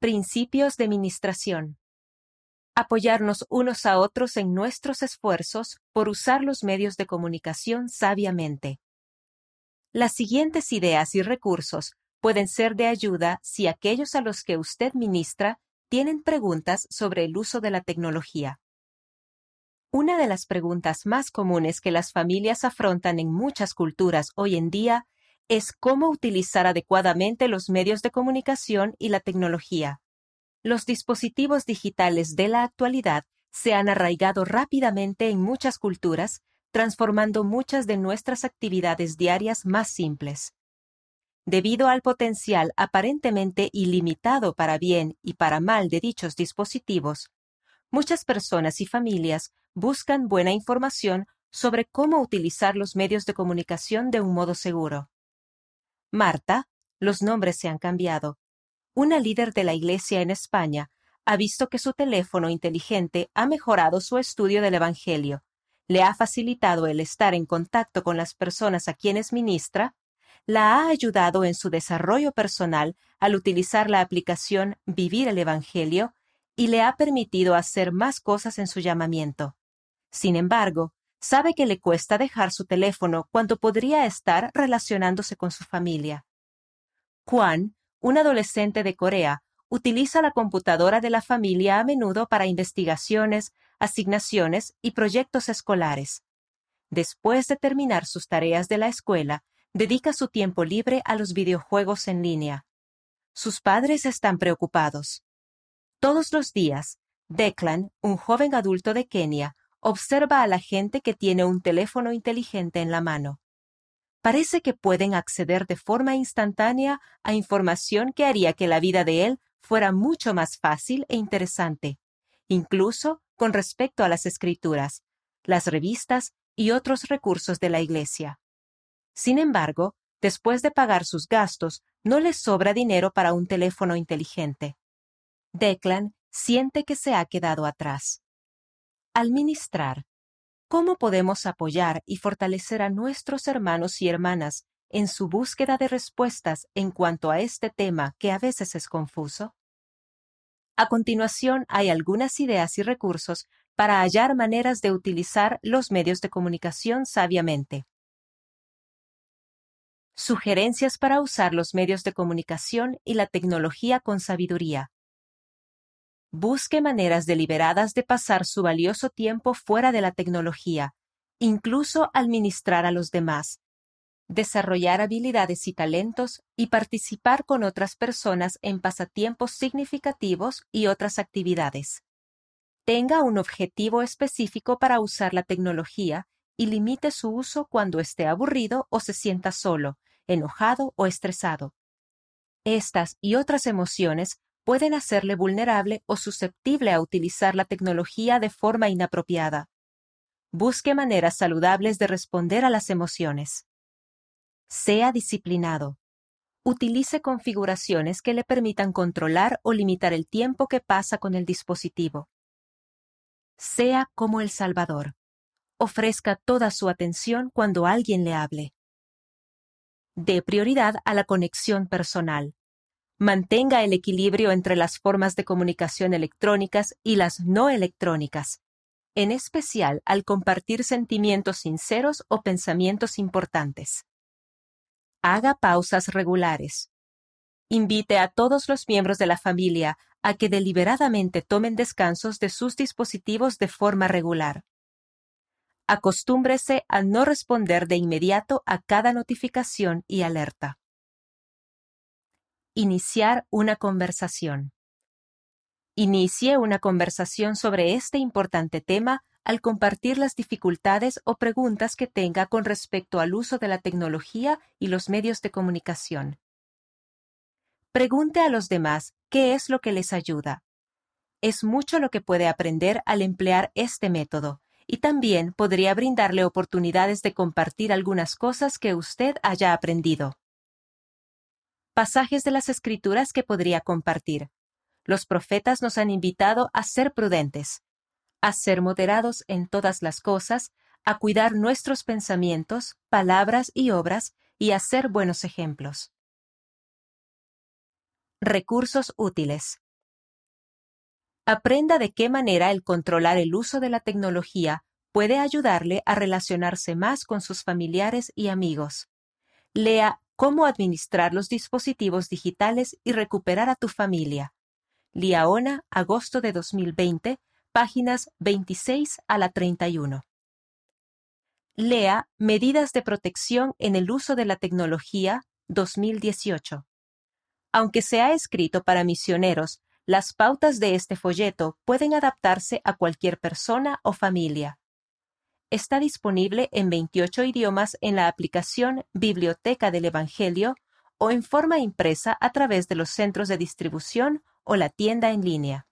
Principios de Ministración. Apoyarnos unos a otros en nuestros esfuerzos por usar los medios de comunicación sabiamente. Las siguientes ideas y recursos pueden ser de ayuda si aquellos a los que usted ministra tienen preguntas sobre el uso de la tecnología. Una de las preguntas más comunes que las familias afrontan en muchas culturas hoy en día es cómo utilizar adecuadamente los medios de comunicación y la tecnología. Los dispositivos digitales de la actualidad se han arraigado rápidamente en muchas culturas, transformando muchas de nuestras actividades diarias más simples. Debido al potencial aparentemente ilimitado para bien y para mal de dichos dispositivos, muchas personas y familias buscan buena información sobre cómo utilizar los medios de comunicación de un modo seguro. Marta, los nombres se han cambiado, una líder de la Iglesia en España, ha visto que su teléfono inteligente ha mejorado su estudio del Evangelio, le ha facilitado el estar en contacto con las personas a quienes ministra, la ha ayudado en su desarrollo personal al utilizar la aplicación Vivir el Evangelio y le ha permitido hacer más cosas en su llamamiento. Sin embargo, sabe que le cuesta dejar su teléfono cuando podría estar relacionándose con su familia. Juan, un adolescente de Corea, utiliza la computadora de la familia a menudo para investigaciones, asignaciones y proyectos escolares. Después de terminar sus tareas de la escuela, dedica su tiempo libre a los videojuegos en línea. Sus padres están preocupados. Todos los días, Declan, un joven adulto de Kenia, observa a la gente que tiene un teléfono inteligente en la mano. Parece que pueden acceder de forma instantánea a información que haría que la vida de él fuera mucho más fácil e interesante, incluso con respecto a las escrituras, las revistas y otros recursos de la Iglesia. Sin embargo, después de pagar sus gastos, no le sobra dinero para un teléfono inteligente. Declan siente que se ha quedado atrás. Al ministrar, ¿cómo podemos apoyar y fortalecer a nuestros hermanos y hermanas en su búsqueda de respuestas en cuanto a este tema que a veces es confuso? A continuación hay algunas ideas y recursos para hallar maneras de utilizar los medios de comunicación sabiamente. Sugerencias para usar los medios de comunicación y la tecnología con sabiduría. Busque maneras deliberadas de pasar su valioso tiempo fuera de la tecnología, incluso al ministrar a los demás, desarrollar habilidades y talentos y participar con otras personas en pasatiempos significativos y otras actividades. Tenga un objetivo específico para usar la tecnología y limite su uso cuando esté aburrido o se sienta solo, enojado o estresado. Estas y otras emociones pueden hacerle vulnerable o susceptible a utilizar la tecnología de forma inapropiada. Busque maneras saludables de responder a las emociones. Sea disciplinado. Utilice configuraciones que le permitan controlar o limitar el tiempo que pasa con el dispositivo. Sea como el Salvador. Ofrezca toda su atención cuando alguien le hable. Dé prioridad a la conexión personal mantenga el equilibrio entre las formas de comunicación electrónicas y las no electrónicas, en especial al compartir sentimientos sinceros o pensamientos importantes. Haga pausas regulares. Invite a todos los miembros de la familia a que deliberadamente tomen descansos de sus dispositivos de forma regular. Acostúmbrese a no responder de inmediato a cada notificación y alerta. Iniciar una conversación. Inicie una conversación sobre este importante tema al compartir las dificultades o preguntas que tenga con respecto al uso de la tecnología y los medios de comunicación. Pregunte a los demás qué es lo que les ayuda. Es mucho lo que puede aprender al emplear este método, y también podría brindarle oportunidades de compartir algunas cosas que usted haya aprendido pasajes de las Escrituras que podría compartir. Los profetas nos han invitado a ser prudentes, a ser moderados en todas las cosas, a cuidar nuestros pensamientos, palabras y obras, y a ser buenos ejemplos. Recursos útiles. Aprenda de qué manera el controlar el uso de la tecnología puede ayudarle a relacionarse más con sus familiares y amigos. Lea Cómo administrar los dispositivos digitales y recuperar a tu familia. Liaona, agosto de 2020, páginas 26 a la 31. Lea Medidas de protección en el uso de la tecnología 2018. Aunque se ha escrito para misioneros, las pautas de este folleto pueden adaptarse a cualquier persona o familia. Está disponible en 28 idiomas en la aplicación Biblioteca del Evangelio o en forma impresa a través de los centros de distribución o la tienda en línea.